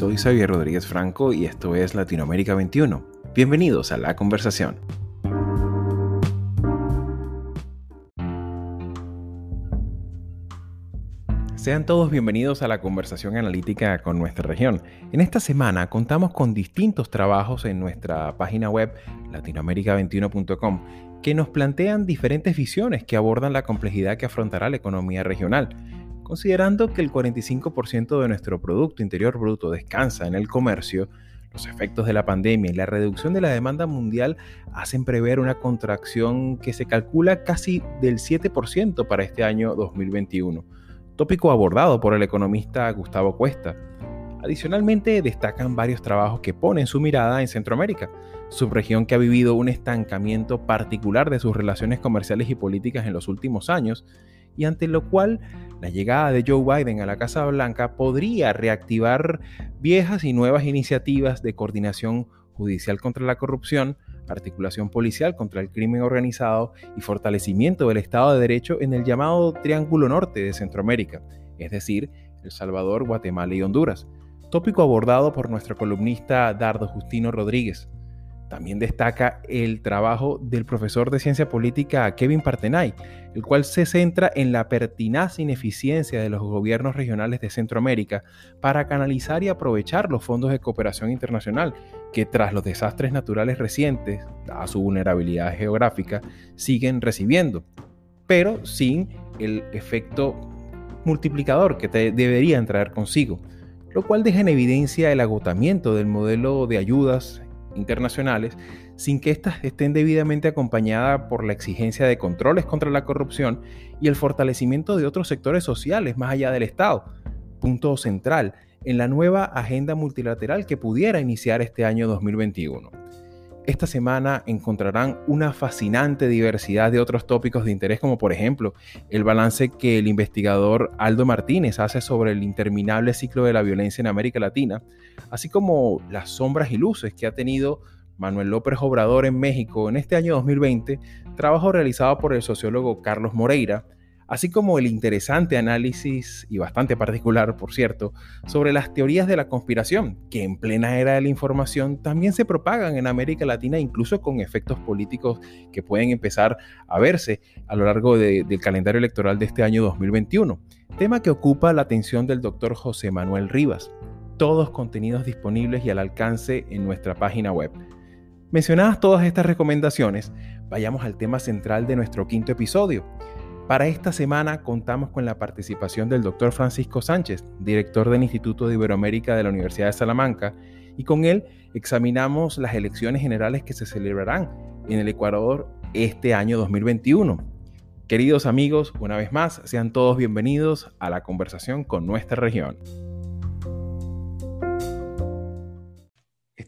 soy Xavier Rodríguez Franco y esto es Latinoamérica 21. Bienvenidos a la conversación. Sean todos bienvenidos a la conversación analítica con nuestra región. En esta semana contamos con distintos trabajos en nuestra página web latinoamerica21.com que nos plantean diferentes visiones que abordan la complejidad que afrontará la economía regional. Considerando que el 45% de nuestro Producto Interior Bruto descansa en el comercio, los efectos de la pandemia y la reducción de la demanda mundial hacen prever una contracción que se calcula casi del 7% para este año 2021 tópico abordado por el economista Gustavo Cuesta. Adicionalmente, destacan varios trabajos que ponen su mirada en Centroamérica, subregión que ha vivido un estancamiento particular de sus relaciones comerciales y políticas en los últimos años, y ante lo cual la llegada de Joe Biden a la Casa Blanca podría reactivar viejas y nuevas iniciativas de coordinación judicial contra la corrupción, articulación policial contra el crimen organizado y fortalecimiento del Estado de Derecho en el llamado Triángulo Norte de Centroamérica, es decir, El Salvador, Guatemala y Honduras, tópico abordado por nuestro columnista Dardo Justino Rodríguez. También destaca el trabajo del profesor de ciencia política Kevin Partenay, el cual se centra en la pertinaz ineficiencia de los gobiernos regionales de Centroamérica para canalizar y aprovechar los fondos de cooperación internacional que tras los desastres naturales recientes, a su vulnerabilidad geográfica, siguen recibiendo, pero sin el efecto multiplicador que te deberían traer consigo, lo cual deja en evidencia el agotamiento del modelo de ayudas internacionales sin que éstas estén debidamente acompañadas por la exigencia de controles contra la corrupción y el fortalecimiento de otros sectores sociales más allá del Estado, punto central en la nueva agenda multilateral que pudiera iniciar este año 2021. Esta semana encontrarán una fascinante diversidad de otros tópicos de interés, como por ejemplo el balance que el investigador Aldo Martínez hace sobre el interminable ciclo de la violencia en América Latina, así como las sombras y luces que ha tenido Manuel López Obrador en México en este año 2020, trabajo realizado por el sociólogo Carlos Moreira, así como el interesante análisis, y bastante particular por cierto, sobre las teorías de la conspiración, que en plena era de la información también se propagan en América Latina, incluso con efectos políticos que pueden empezar a verse a lo largo del calendario electoral de este año 2021, tema que ocupa la atención del doctor José Manuel Rivas. Todos contenidos disponibles y al alcance en nuestra página web. Mencionadas todas estas recomendaciones, vayamos al tema central de nuestro quinto episodio, para esta semana contamos con la participación del doctor Francisco Sánchez, director del Instituto de Iberoamérica de la Universidad de Salamanca, y con él examinamos las elecciones generales que se celebrarán en el Ecuador este año 2021. Queridos amigos, una vez más, sean todos bienvenidos a la conversación con nuestra región.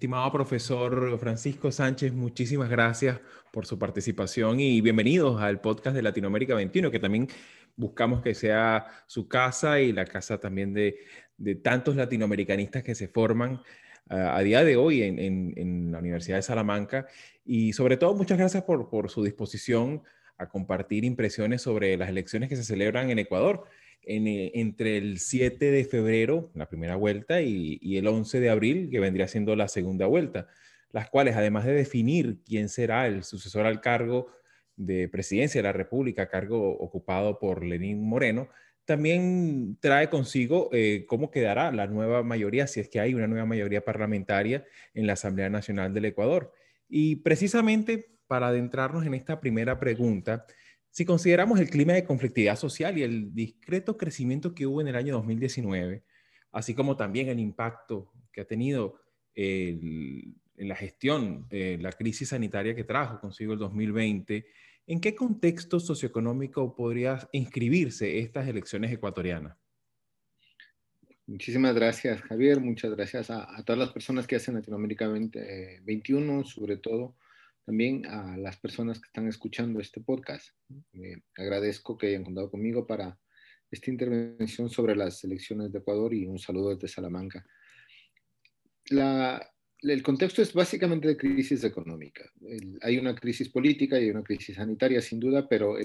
Estimado profesor Francisco Sánchez, muchísimas gracias por su participación y bienvenidos al podcast de Latinoamérica 21, que también buscamos que sea su casa y la casa también de, tantos latinoamericanistas que se forman ah, a día de hoy en, la Universidad de Salamanca. Y sobre todo, muchas gracias por, por su disposición a compartir impresiones sobre las elecciones que se celebran en Ecuador. Eh, entre el 7 de febrero, la primera vuelta, y, el 11 de abril, que vendría siendo la segunda vuelta, las cuales, además de definir quién será el sucesor al cargo de presidencia de la República, cargo ocupado por Lenín Moreno, también trae consigo eh, cómo quedará la nueva mayoría, si es que hay una nueva mayoría parlamentaria en la Asamblea Nacional del Ecuador. Y precisamente para adentrarnos en esta primera pregunta, si consideramos el clima de conflictividad social y el discreto crecimiento que hubo en el año 2019, así como también el impacto que ha tenido en la gestión de la crisis sanitaria que trajo consigo el 2020, ¿en qué contexto socioeconómico podría inscribirse estas elecciones ecuatorianas? Muchísimas gracias, Javier. Muchas gracias a, todas las personas que hacen Latinoamérica 21, sobre todo también a las personas que están escuchando este podcast. agradezco que hayan contado conmigo para esta intervención sobre las elecciones de Ecuador y un saludo desde Salamanca. el contexto es básicamente de crisis económica. hay una crisis política y una crisis sanitaria, sin duda, pero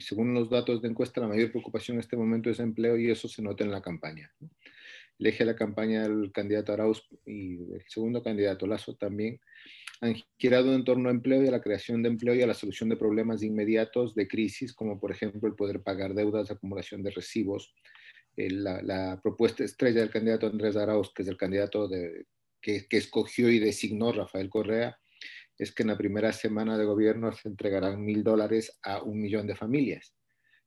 según los datos de encuesta, la mayor preocupación en este momento es empleo y eso se nota en la campaña. el eje de la campaña del candidato Arauz y el segundo candidato Lazo también, han girado en torno a empleo y a la creación de empleo y a la solución de problemas inmediatos de crisis, como por ejemplo el poder pagar deudas, acumulación de recibos. la, propuesta estrella del candidato Andrés Arauz, que es el candidato que escogió y designó Rafael Correa, es que en la primera semana de gobierno se entregarán mil dólares a un millón de familias.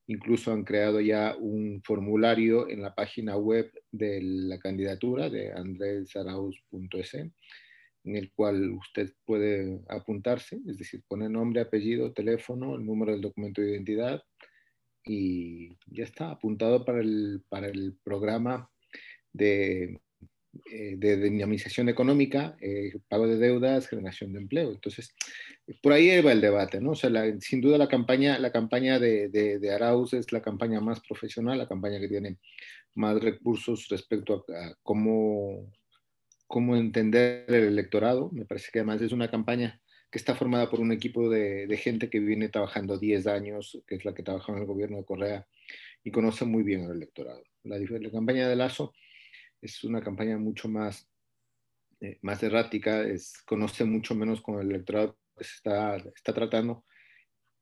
Incluso han creado ya un formulario en la página web de la candidatura de andresarauz.es, en el cual usted puede apuntarse, es decir, poner nombre, apellido, teléfono, el número del documento de identidad y ya está apuntado para el, para el programa de eh, de dinamización económica, eh, pago de deudas, generación de empleo. Entonces, por ahí va el debate, ¿no? O sea, sin duda la campaña, la campaña de, de, Arauz es la campaña más profesional, la campaña que tiene más recursos respecto a, cómo, cómo entender el electorado. Me parece que además es una campaña que está formada por un equipo de, de, gente que viene trabajando 10 años, que es la que trabaja en el gobierno de Correa y conoce muy bien al electorado. La, la campaña de Lazo es una campaña mucho más, eh, más errática, es, conoce mucho menos con el electorado que se está, está tratando.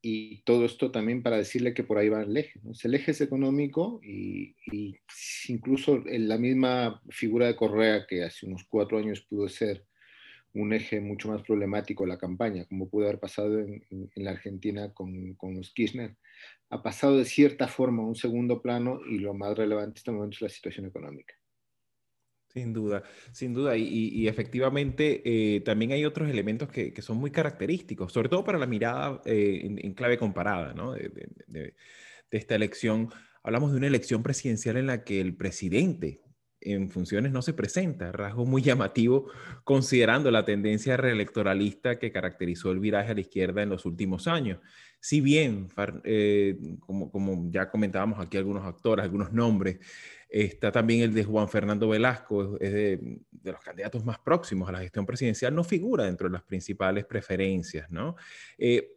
Y todo esto también para decirle que por ahí va el eje. El eje es económico y, incluso en la misma figura de Correa, que hace unos cuatro años pudo ser un eje mucho más problemático la campaña, como pudo haber pasado en, en, la Argentina con, con, los Kirchner, ha pasado de cierta forma a un segundo plano y lo más relevante en este momento es la situación económica. Sin duda, sin duda. Y, efectivamente eh, también hay otros elementos que, son muy característicos, sobre todo para la mirada eh, en, clave comparada ¿no? de, de, esta elección. Hablamos de una elección presidencial en la que el presidente en funciones no se presenta, rasgo muy llamativo considerando la tendencia reelectoralista que caracterizó el viraje a la izquierda en los últimos años. Si bien, eh, como, ya comentábamos aquí algunos actores, algunos nombres, Está también el de Juan Fernando Velasco, de, los candidatos más próximos a la gestión presidencial, no figura dentro de las principales preferencias, ¿no? Eh,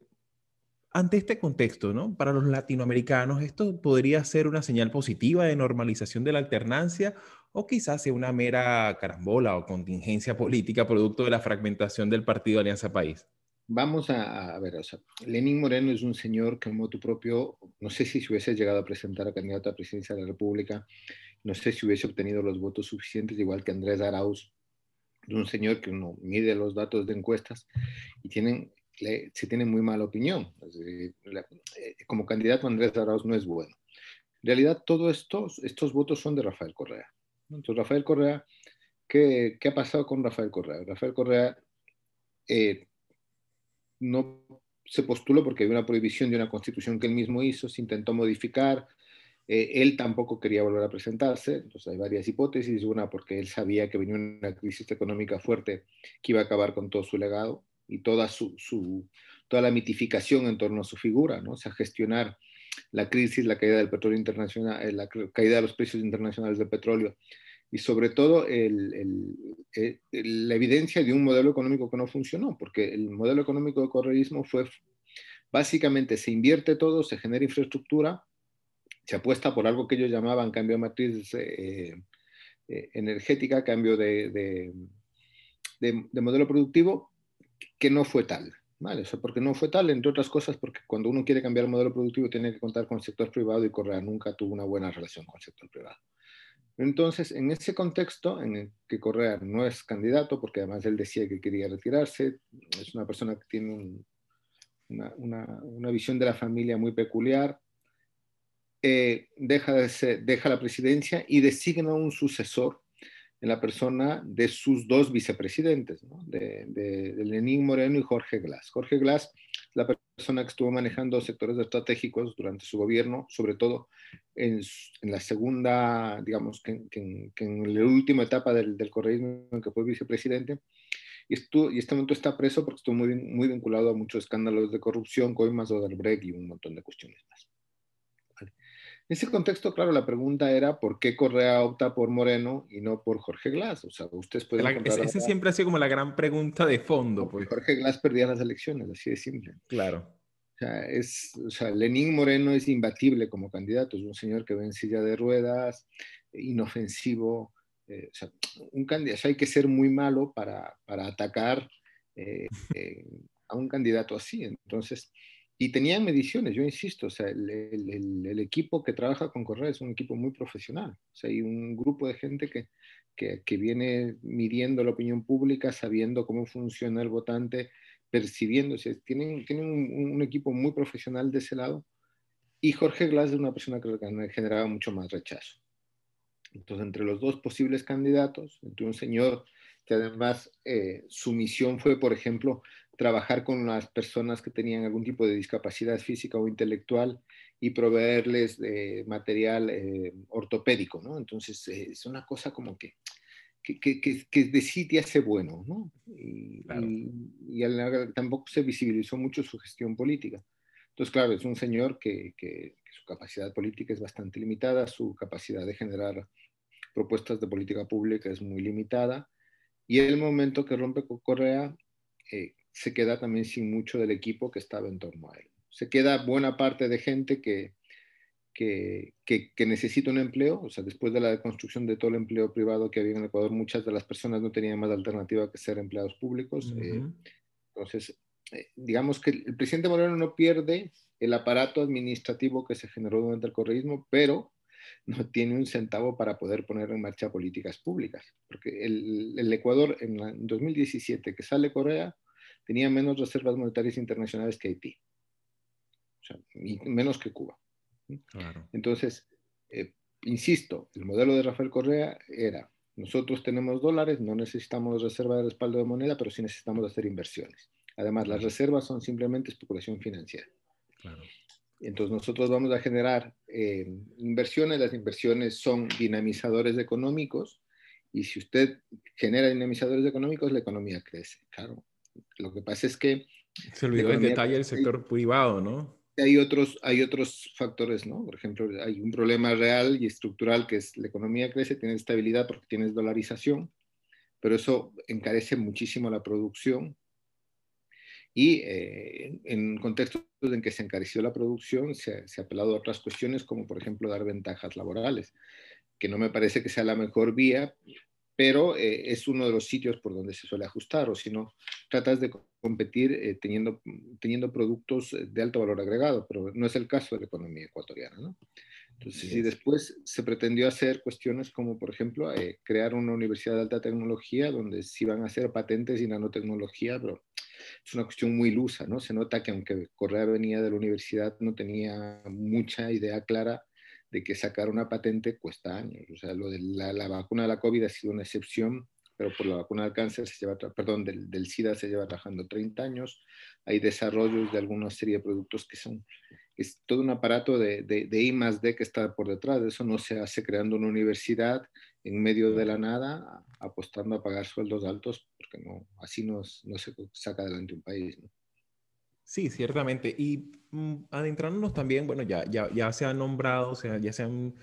ante este contexto, ¿no? Para los latinoamericanos, ¿esto podría ser una señal positiva de normalización de la alternancia o quizás sea una mera carambola o contingencia política producto de la fragmentación del partido Alianza País? Vamos a, ver, o sea, Lenín Moreno es un señor que en motu propio, no sé si se hubiese llegado a presentar a candidato a presidencia de la República, no sé si hubiese obtenido los votos suficientes, igual que Andrés Arauz, un señor que uno mide los datos de encuestas y tienen, se tiene muy mala opinión. Eh, como candidato Andrés Arauz no es bueno. En realidad, todos estos, estos votos son de Rafael Correa. Entonces, Rafael Correa, ¿qué, qué ha pasado con Rafael Correa? Rafael Correa... Eh, no se postuló porque había una prohibición de una constitución que él mismo hizo, se intentó modificar, eh, él tampoco quería volver a presentarse, entonces hay varias hipótesis, una porque él sabía que venía una crisis económica fuerte que iba a acabar con todo su legado y toda, su, toda la mitificación en torno a su figura, ¿no? o sea, gestionar la crisis, la caída del petróleo internacional, eh, la caída de los precios internacionales del petróleo y sobre todo eh, la evidencia de un modelo económico que no funcionó, porque el modelo económico de correísmo fue básicamente se invierte todo, se genera infraestructura, se apuesta por algo que ellos llamaban cambio de matriz eh, eh, energética, cambio de, de, modelo productivo, que no fue tal. ¿vale? O porque no fue tal, entre otras cosas, porque cuando uno quiere cambiar el modelo productivo tiene que contar con el sector privado y Correa nunca tuvo una buena relación con el sector privado. Entonces, en ese contexto en el que Correa no es candidato, porque además él decía que quería retirarse, es una persona que tiene una, visión de la familia muy peculiar, eh, deja, de deja la presidencia y designa un sucesor en la persona de sus dos vicepresidentes, de, de, Lenín Moreno y Jorge Glass. Jorge Glass, la persona que estuvo manejando sectores estratégicos durante su gobierno, sobre todo en, la segunda, digamos, que, en la última etapa del, del correísmo en que fue vicepresidente, y, estuvo, y este momento está preso porque estuvo muy, muy vinculado a muchos escándalos de corrupción, coimas, Odebrecht y un montón de cuestiones más. En ese contexto, claro, la pregunta era por qué Correa opta por Moreno y no por Jorge Glass. O sea, ustedes pueden... esa siempre ha sido como la gran pregunta de fondo. Pues. Jorge Glass perdía las elecciones, así de simple. Claro. O sea, es, o sea, Lenín Moreno es imbatible como candidato, es un señor que ve en silla de ruedas, inofensivo, eh, o sea, un candidato, hay que ser muy malo para, para atacar eh, a un candidato así. Entonces, y tenían mediciones, yo insisto, o sea, el, el, equipo que trabaja con Correa es un equipo muy profesional. O sea, hay un grupo de gente que, que, que, viene midiendo la opinión pública, sabiendo cómo funciona el votante, percibiéndose. Tienen, tienen un, un, equipo muy profesional de ese lado. Y Jorge Glass es una persona que generaba mucho más rechazo. Entonces, entre los dos posibles candidatos, entre un señor que además eh, su misión fue, por ejemplo, trabajar con las personas que tenían algún tipo de discapacidad física o intelectual y proveerles de material eh, ortopédico, ¿no? Entonces, eh, es una cosa como que, que, que, que, de sí te hace bueno, ¿no? Y, claro. y, y tampoco se visibilizó mucho su gestión política. Entonces, claro, es un señor que, que, su capacidad política es bastante limitada, su capacidad de generar propuestas de política pública es muy limitada, y el momento que rompe con Correa, eh, se queda también sin mucho del equipo que estaba en torno a él. Se queda buena parte de gente que, que, que, que, necesita un empleo, o sea, después de la deconstrucción de todo el empleo privado que había en Ecuador, muchas de las personas no tenían más alternativa que ser empleados públicos. Uh -huh. eh, entonces, eh, digamos que el presidente Moreno no pierde el aparato administrativo que se generó durante el correísmo, pero no tiene un centavo para poder poner en marcha políticas públicas. Porque el, el Ecuador en, la, en 2017, que sale Corea, tenía menos reservas monetarias internacionales que Haití. O sea, menos que Cuba. Claro. Entonces, eh, insisto, el modelo de Rafael Correa era, nosotros tenemos dólares, no necesitamos reserva de respaldo de moneda, pero sí necesitamos hacer inversiones. Además, las reservas son simplemente especulación financiera. Claro. Entonces, nosotros vamos a generar eh, inversiones. Las inversiones son dinamizadores económicos y si usted genera dinamizadores económicos, la economía crece. Claro. Lo que pasa es que... Se olvidó el detalle del sector privado, ¿no? Hay otros, hay otros factores, ¿no? Por ejemplo, hay un problema real y estructural que es la economía crece, tiene estabilidad porque tienes dolarización, pero eso encarece muchísimo la producción y eh, en contextos en que se encareció la producción, se, se, ha apelado a otras cuestiones, como por ejemplo dar ventajas laborales, que no me parece que sea la mejor vía, pero eh, es uno de los sitios por donde se suele ajustar, o si no, tratas de competir eh, teniendo, teniendo productos de alto valor agregado, pero no es el caso de la economía ecuatoriana. ¿no? Entonces, sí, y después se pretendió hacer cuestiones como, por ejemplo, eh, crear una universidad de alta tecnología donde se iban a hacer patentes y nanotecnología, pero es una cuestión muy ilusa, ¿no? Se nota que aunque Correa venía de la universidad, no tenía mucha idea clara de que sacar una patente cuesta años. O sea, lo de la, la vacuna de la COVID ha sido una excepción, pero por la vacuna del cáncer, se lleva, perdón, del, del SIDA se lleva trabajando 30 años. Hay desarrollos de alguna serie de productos que son, es todo un aparato de, de, de I más D que está por detrás. De eso no se hace creando una universidad en medio de la nada, apostando a pagar sueldos altos, porque no, así no, no se saca adelante un país. ¿no? Sí, ciertamente. Y mmm, adentrándonos también, bueno, ya, ya, ya se han nombrado, o sea, ya se han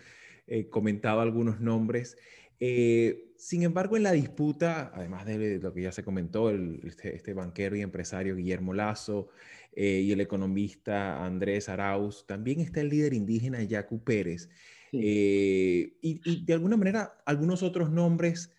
eh, comentado algunos nombres. Eh, sin embargo, en la disputa, además de lo que ya se comentó, el, este, este, banquero y empresario Guillermo Lazo eh, y el economista Andrés Arauz, también está el líder indígena Yacu Pérez. Sí. Y, y, de alguna manera, algunos otros nombres,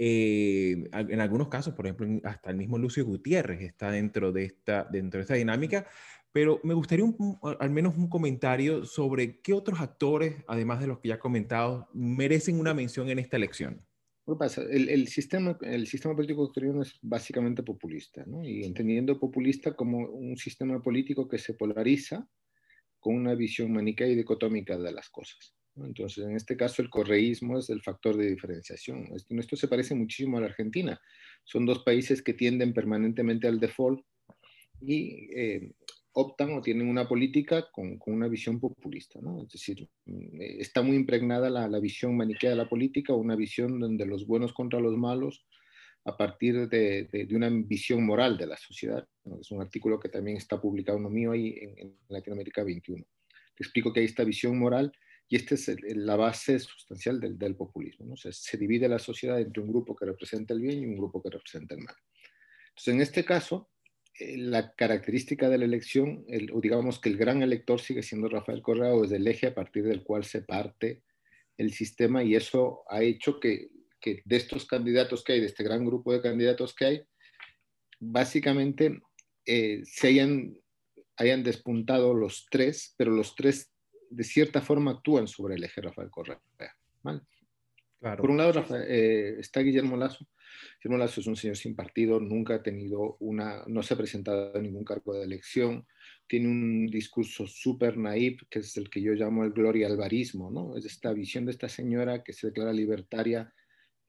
eh, en algunos casos, por ejemplo, hasta el mismo Lucio Gutiérrez está dentro de esta, dentro de esta dinámica, pero me gustaría un, al menos un comentario sobre qué otros actores, además de los que ya he comentado, merecen una mención en esta elección. ¿Qué pasa? El, el, sistema, el sistema político ecuatoriano es básicamente populista, ¿no? y entendiendo populista como un sistema político que se polariza con una visión maniquea y dicotómica de las cosas. Entonces, en este caso, el correísmo es el factor de diferenciación. Esto, esto se parece muchísimo a la Argentina. Son dos países que tienden permanentemente al default y eh, optan o tienen una política con, una visión populista. Es decir, mm, está muy impregnada la, visión maniquea de la política, una visión donde los buenos contra los malos, a partir de, una visión moral de la sociedad. Es un artículo que también está publicado uno mío ahí en, en, Latinoamérica 21. Te explico que hay esta visión moral y esta es la base sustancial del, populismo. se divide la sociedad entre un grupo que representa el bien y un grupo que representa el mal. Entonces, en este caso, eh, la característica de la elección, el, o digamos que el gran elector sigue siendo Rafael Correa, o es el eje a partir del cual se parte el sistema y eso ha hecho que, que de estos candidatos que hay, de este gran grupo de candidatos que hay, básicamente eh, se hayan, hayan despuntado los tres, pero los tres de cierta forma actúan sobre el eje Rafael Correa. Por un lado eh, está Guillermo Lazo. Guillermo Lazo es un señor sin partido, nunca ha tenido una, no se ha presentado a ningún cargo de elección, tiene un discurso súper naif, que es el que yo llamo el gloria alvarismo, ¿no? Es esta visión de esta señora que se declara libertaria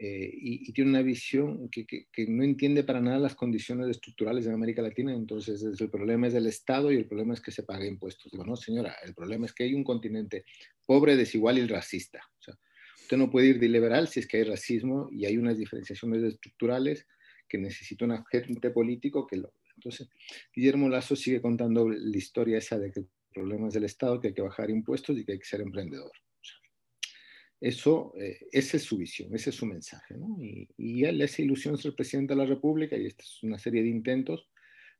eh, y, tiene una visión que, no entiende para nada las condiciones estructurales en América Latina, entonces el problema es del Estado y el problema es que se pague impuestos. Digo, no, señora, el problema es que hay un continente pobre, desigual y racista. O sea, usted no puede ir de liberal si es que hay racismo y hay unas diferenciaciones estructurales que necesita un agente político que lo... Entonces, Guillermo Lazo sigue contando la historia esa de que el problema es del Estado, que hay que bajar impuestos y que hay que ser emprendedor. Eso, eh, esa es su visión, ese es su mensaje. Y, y, él esa ilusión ser presidente de la República, y esta es una serie de intentos,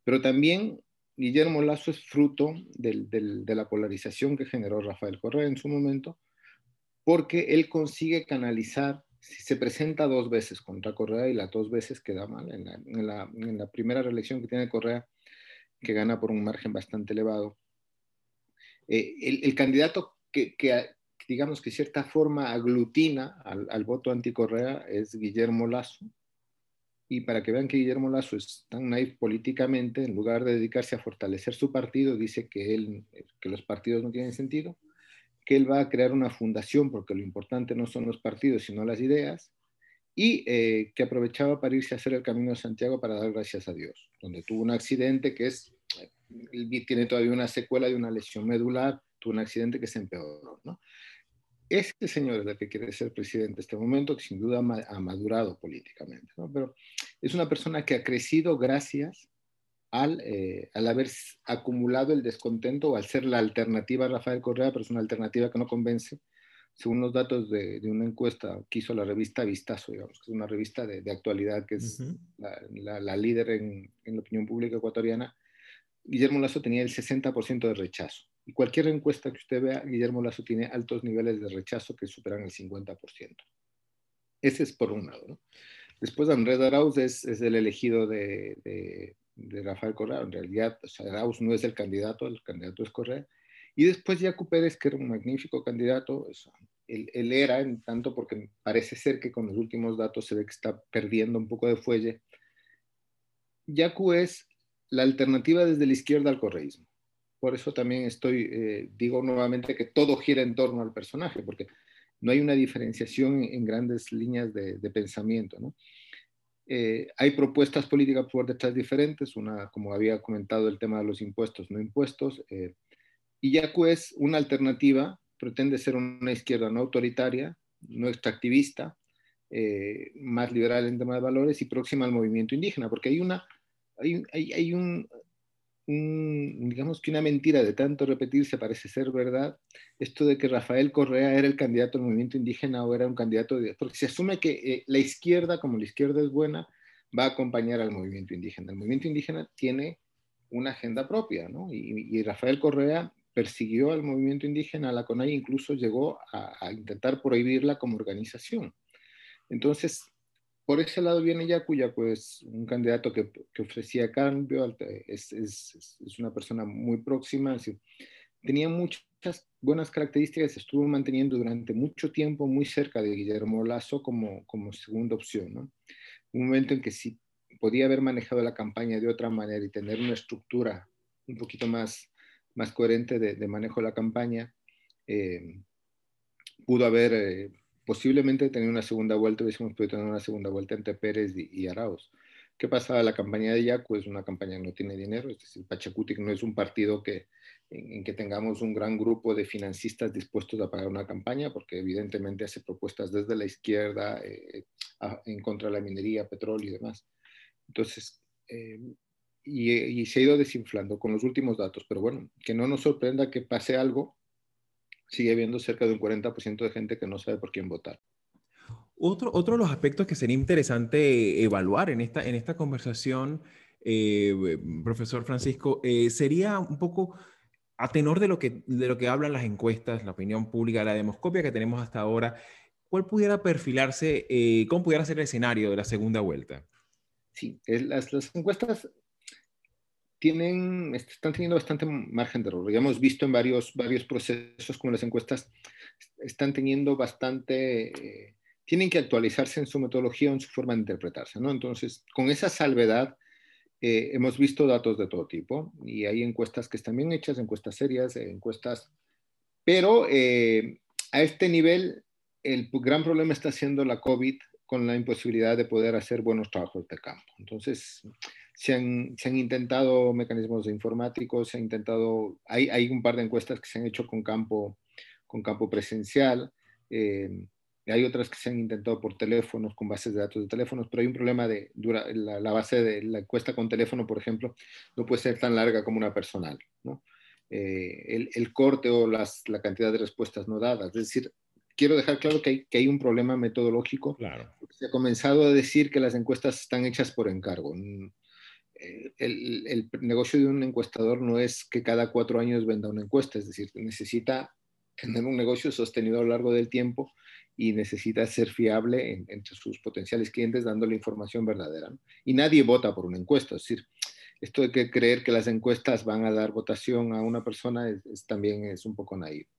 pero también Guillermo Lazo es fruto de la polarización que generó Rafael Correa en su momento, porque él consigue canalizar, si se presenta dos veces contra Correa y las dos veces queda mal, en la, primera reelección que tiene Correa, que gana por un margen bastante elevado, eh, el, el, candidato que, que, digamos que cierta forma aglutina al, al voto anticorrea es Guillermo Lazo. Y para que vean que Guillermo Lazo es tan naif políticamente, en lugar de dedicarse a fortalecer su partido, dice que, él, que los partidos no tienen sentido, que él va a crear una fundación, porque lo importante no son los partidos, sino las ideas, y eh, que aprovechaba para irse a hacer el Camino de Santiago para dar gracias a Dios, donde tuvo un accidente que es, tiene todavía una secuela de una lesión medular, tuvo un accidente que se empeoró, ¿no? Este señor es el que quiere ser presidente en este momento, que sin duda ha madurado políticamente, ¿no? pero es una persona que ha crecido gracias al, eh, al, haber acumulado el descontento o al ser la alternativa a Rafael Correa, pero es una alternativa que no convence, según los datos de, de una encuesta que hizo la revista Vistazo, digamos, que es una revista de, de actualidad que es uh -huh. la, la, la, líder en, en la opinión pública ecuatoriana, Guillermo Lazo tenía el 60% de rechazo. Y cualquier encuesta que usted vea, Guillermo Lazo tiene altos niveles de rechazo que superan el 50%. Ese es por un lado. Después Andrés Arauz es, es el elegido de, de, Rafael Correa. En realidad, o Arauz no es el candidato, el candidato es Correa. Y después Yacu Pérez, que era un magnífico candidato, eso, él, él, era, en tanto porque parece ser que con los últimos datos se ve que está perdiendo un poco de fuelle. Yacu es la alternativa desde la izquierda al correísmo por eso también estoy, eh, digo nuevamente que todo gira en torno al personaje, porque no hay una diferenciación en, grandes líneas de, de pensamiento. ¿no? Eh, hay propuestas políticas por detrás diferentes, una, como había comentado, el tema de los impuestos, no impuestos, eh, y Yacu es una alternativa, pretende ser una izquierda no autoritaria, no extractivista, eh, más liberal en tema de valores y próxima al movimiento indígena, porque hay una, hay, hay, hay un, digamos que una mentira de tanto repetirse parece ser verdad, esto de que Rafael Correa era el candidato del movimiento indígena o era un candidato de... Porque se asume que eh, la izquierda, como la izquierda es buena, va a acompañar al movimiento indígena. El movimiento indígena tiene una agenda propia, ¿no? Y, Rafael Correa persiguió al movimiento indígena, a la CONAI incluso llegó a intentar prohibirla como organización. Entonces, por ese lado viene Yacu, Yacu es un candidato que, que ofrecía cambio, es, es, es, una persona muy próxima, decir, tenía muchas buenas características, estuvo manteniendo durante mucho tiempo muy cerca de Guillermo Lazo como, como segunda opción. ¿no? Un momento en que sí podía haber manejado la campaña de otra manera y tener una estructura un poquito más, más coherente de, de manejo de la campaña, eh, pudo haber... Eh, posiblemente tener una segunda vuelta, hubiésemos podido tener una segunda vuelta entre Pérez y, Arauz. ¿Qué pasa? La campaña de Yacu es una campaña que no tiene dinero, es decir, Pachacutic no es un partido que, en, que tengamos un gran grupo de financistas dispuestos a pagar una campaña, porque evidentemente hace propuestas desde la izquierda eh, en contra de la minería, petróleo y demás. Entonces, eh, y, se ha ido desinflando con los últimos datos, pero bueno, que no nos sorprenda que pase algo sigue habiendo cerca de un 40% de gente que no sabe por quién votar. Otro, otro de los aspectos que sería interesante evaluar en esta, en esta conversación, eh, profesor Francisco, eh, sería un poco a tenor de lo, que, de lo que hablan las encuestas, la opinión pública, la demoscopia que tenemos hasta ahora, ¿cuál pudiera perfilarse, eh, cómo pudiera ser el escenario de la segunda vuelta? Sí, las, las encuestas tienen, están teniendo bastante margen de error. Ya hemos visto en varios, varios procesos como las encuestas están teniendo bastante, eh, tienen que actualizarse en su metodología en su forma de interpretarse, ¿no? Entonces, con esa salvedad, eh, hemos visto datos de todo tipo y hay encuestas que están bien hechas, encuestas serias, encuestas, pero eh, a este nivel el gran problema está siendo la COVID con la imposibilidad de poder hacer buenos trabajos de campo. Entonces, se han, se han intentado mecanismos informáticos, se ha intentado, hay, hay, un par de encuestas que se han hecho con campo, con campo presencial, eh, hay otras que se han intentado por teléfonos, con bases de datos de teléfonos, pero hay un problema de dura, la, base de la encuesta con teléfono, por ejemplo, no puede ser tan larga como una personal. ¿no? Eh, el, el, corte o las, la cantidad de respuestas no dadas. Es decir, quiero dejar claro que hay, que hay un problema metodológico. Claro. Se ha comenzado a decir que las encuestas están hechas por encargo. Eh, el, negocio de un encuestador no es que cada cuatro años venda una encuesta, es decir, necesita tener un negocio sostenido a lo largo del tiempo y necesita ser fiable entre sus potenciales clientes dándole información verdadera. Y nadie vota por una encuesta, es decir, esto de que creer que las encuestas van a dar votación a una persona es, también es un poco naive.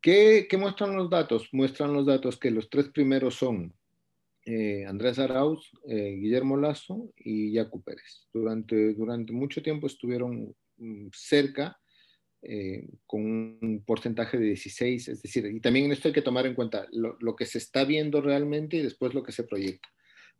¿Qué, ¿Qué, muestran los datos? Muestran los datos que los tres primeros son eh, Andrés Arauz, eh, Guillermo Lazo y Yacu Pérez. Durante, durante mucho tiempo estuvieron mm, cerca eh, con un porcentaje de 16, es decir, y también en esto hay que tomar en cuenta lo, lo, que se está viendo realmente y después lo que se proyecta.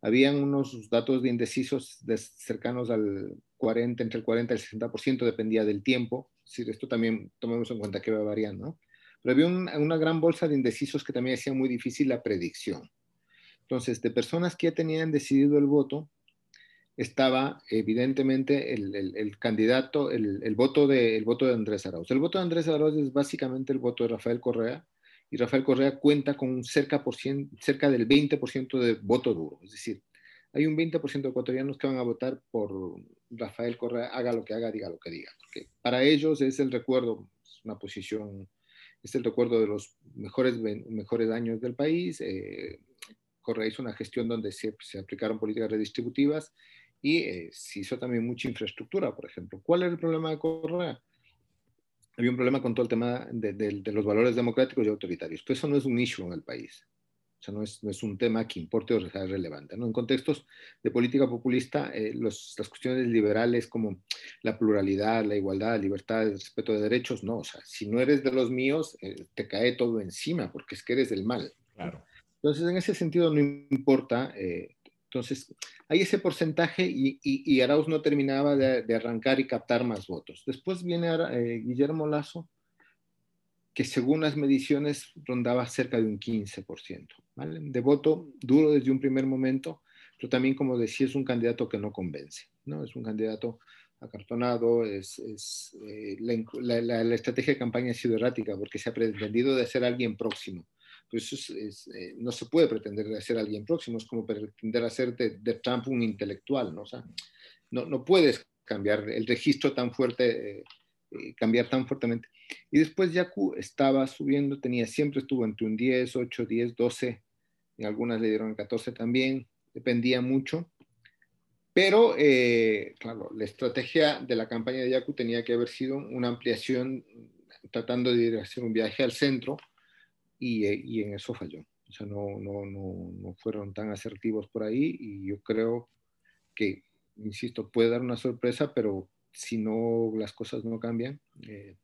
Habían unos datos de indecisos de cercanos al 40, entre el 40 y el 60%, dependía del tiempo, es decir, esto también tomemos en cuenta que va variando. Pero había una gran bolsa de indecisos que también hacía muy difícil la predicción. Entonces, de personas que ya tenían decidido el voto, estaba evidentemente el, candidato, el, voto de, voto de Andrés Arauz. El voto de Andrés Arauz es básicamente el voto de Rafael Correa, y Rafael Correa cuenta con cerca, por cerca del 20% de voto duro. Es decir, hay un 20% de ecuatorianos que van a votar por Rafael Correa, haga lo que haga, diga lo que diga. Porque para ellos es el recuerdo, es una posición, es el recuerdo de los mejores, mejores años del país. Eh, Correa hizo una gestión donde se, se aplicaron políticas redistributivas y eh, se hizo también mucha infraestructura, por ejemplo. ¿Cuál era el problema de Correa? Había un problema con todo el tema de, de, de los valores democráticos y autoritarios, pero eso no es un issue en el país. O sea, no es, no es un tema que importe o sea relevante. ¿no? En contextos de política populista, eh, los, las cuestiones liberales como la pluralidad, la igualdad, la libertad, el respeto de derechos, no. O sea, si no eres de los míos, eh, te cae todo encima porque es que eres del mal. Claro. Entonces, en ese sentido, no importa. Eh, entonces, hay ese porcentaje y, y, y Arauz no terminaba de, de, arrancar y captar más votos. Después viene eh, Guillermo Lazo, que según las mediciones rondaba cerca de un 15%, ¿vale? De voto duro desde un primer momento, pero también, como decía, es un candidato que no convence, ¿no? Es un candidato acartonado, es, es eh, la, la, la, estrategia de campaña ha sido errática porque se ha pretendido de ser alguien próximo pues es, es, eh, no se puede pretender ser alguien próximo, es como pretender hacer de, de Trump un intelectual, ¿no? O sea, no, no puedes cambiar el registro tan fuerte, eh, eh, cambiar tan fuertemente. Y después Yaku estaba subiendo, tenía, siempre estuvo entre un 10, 8, 10, 12, y algunas le dieron el 14 también, dependía mucho. Pero, claro, la estrategia de la campaña de Yaku tenía que haber sido una ampliación, tratando de hacer un viaje al centro, y, y, en eso falló. O sea, no, no, no, no, fueron tan asertivos por ahí y yo creo que, insisto, puede dar una sorpresa, pero si no las cosas no cambian, eh,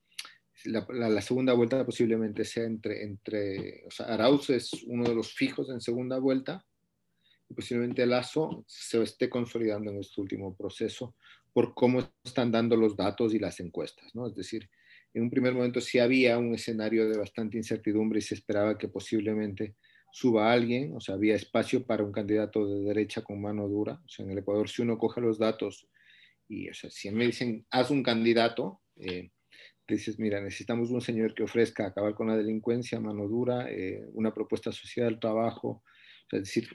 la, la, la, segunda vuelta posiblemente sea entre, entre, o sea, Arauz es uno de los fijos en segunda vuelta y posiblemente Lazo se esté consolidando en este último proceso por cómo están dando los datos y las encuestas, ¿no? Es decir, en un primer momento sí había un escenario de bastante incertidumbre y se esperaba que posiblemente suba alguien, o sea, había espacio para un candidato de derecha con mano dura. O sea, en el Ecuador, si uno coge los datos y, o sea, si me dicen, haz un candidato, eh, dices, mira, necesitamos un señor que ofrezca acabar con la delincuencia, mano dura, eh, una propuesta social, trabajo, o sea, es decir,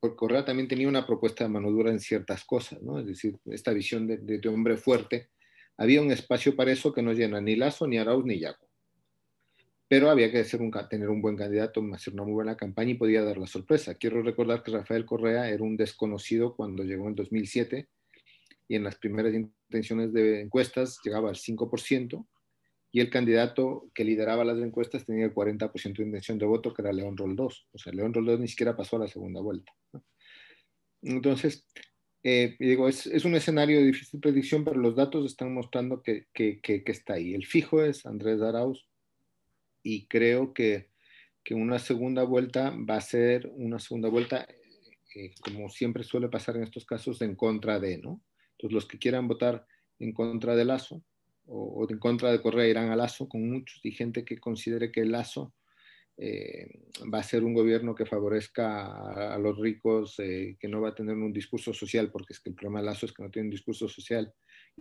porque Correa también tenía una propuesta de mano dura en ciertas cosas, ¿no? Es decir, esta visión de, de hombre fuerte, había un espacio para eso que no llena ni Lazo, ni Arauz, ni Yaco. pero había que tener un buen candidato, hacer una muy buena campaña y podía dar la sorpresa. Quiero recordar que Rafael Correa era un desconocido cuando llegó en 2007 y en las primeras intenciones de encuestas llegaba al 5% y el candidato que lideraba las encuestas tenía el 40% de intención de voto, que era León Roldós. O sea, León Roldós ni siquiera pasó a la segunda vuelta. Entonces, eh, digo, es, es, un escenario de difícil predicción, pero los datos están mostrando que, que, que, está ahí. El fijo es Andrés Arauz, y creo que, que, una segunda vuelta va a ser una segunda vuelta, eh, como siempre suele pasar en estos casos, en contra de, ¿no? Entonces, los que quieran votar en contra de Lazo o, o en contra de Correa irán a Lazo con muchos y gente que considere que Lazo eh, va a ser un gobierno que favorezca a, a los ricos, eh, que no va a tener un discurso social, porque es que el problema de Lazo es que no tiene un discurso social.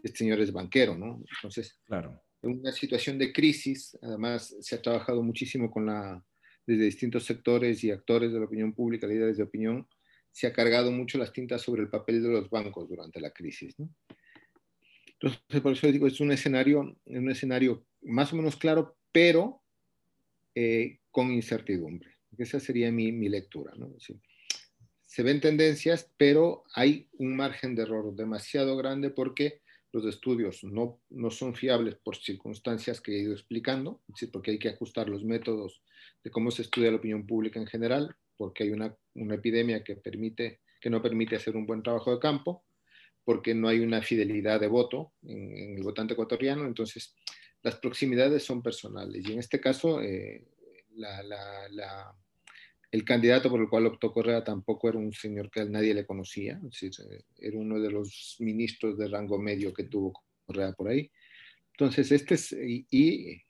Este señor es banquero, ¿no? Entonces, claro en una situación de crisis, además se ha trabajado muchísimo con la, desde distintos sectores y actores de la opinión pública, líderes de opinión, se ha cargado mucho las tintas sobre el papel de los bancos durante la crisis. ¿no? Entonces, por eso digo, es un escenario, un escenario más o menos claro, pero eh, con incertidumbre. Esa sería mi, mi lectura. ¿no? Sí. Se ven tendencias, pero hay un margen de error demasiado grande porque los estudios no, no son fiables por circunstancias que he ido explicando, porque hay que ajustar los métodos de cómo se estudia la opinión pública en general, porque hay una, una epidemia que, permite, que no permite hacer un buen trabajo de campo, porque no hay una fidelidad de voto en, en el votante ecuatoriano, entonces las proximidades son personales. Y en este caso, eh, el candidato por el cual optó Correa tampoco era un señor que nadie le conocía, era uno de los ministros de rango medio que tuvo Correa por ahí. Entonces, este es, y,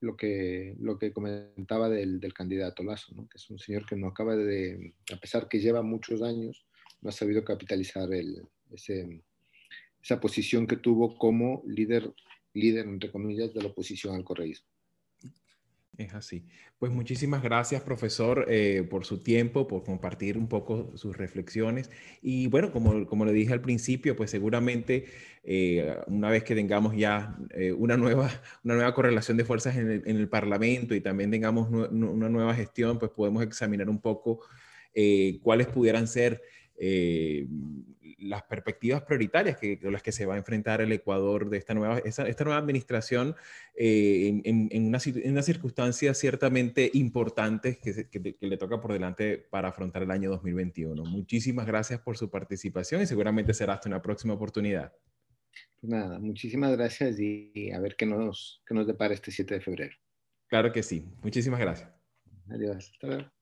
lo, que, lo que comentaba del, del candidato Lazo, que es un señor que no acaba de, a pesar que lleva muchos años, no ha sabido capitalizar el, esa posición que tuvo como líder, líder, entre comillas, de la oposición al correísmo. Es así. Pues muchísimas gracias, profesor, eh, por su tiempo, por compartir un poco sus reflexiones. Y bueno, como, como le dije al principio, pues seguramente eh, una vez que tengamos ya eh, una, nueva, una nueva correlación de fuerzas en el, en el Parlamento y también tengamos una nueva gestión, pues podemos examinar un poco cuáles pudieran ser eh, las perspectivas prioritarias que, con las que se va a enfrentar el Ecuador de esta nueva, esta, esta nueva administración eh, en, en, una, en, una, circunstancia ciertamente importante que, que, que, le toca por delante para afrontar el año 2021. Muchísimas gracias por su participación y seguramente será hasta una próxima oportunidad. Nada, muchísimas gracias y a ver qué nos, qué nos depara este 7 de febrero. Claro que sí. Muchísimas gracias. Adiós. Hasta luego.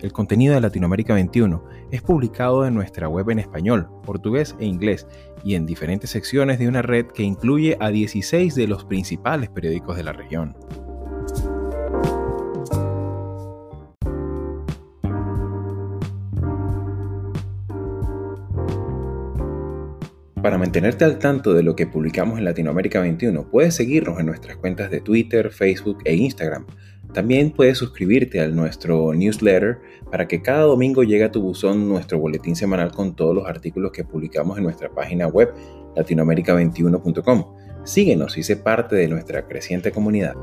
El contenido de Latinoamérica 21 es publicado en nuestra web en español, portugués e inglés y en diferentes secciones de una red que incluye a 16 de los principales periódicos de la región. Para mantenerte al tanto de lo que publicamos en Latinoamérica 21, puedes seguirnos en nuestras cuentas de Twitter, Facebook e Instagram también puedes suscribirte a nuestro newsletter para que cada domingo llegue a tu buzón nuestro boletín semanal con todos los artículos que publicamos en nuestra página web latinoamerica21.com. Síguenos y sé parte de nuestra creciente comunidad.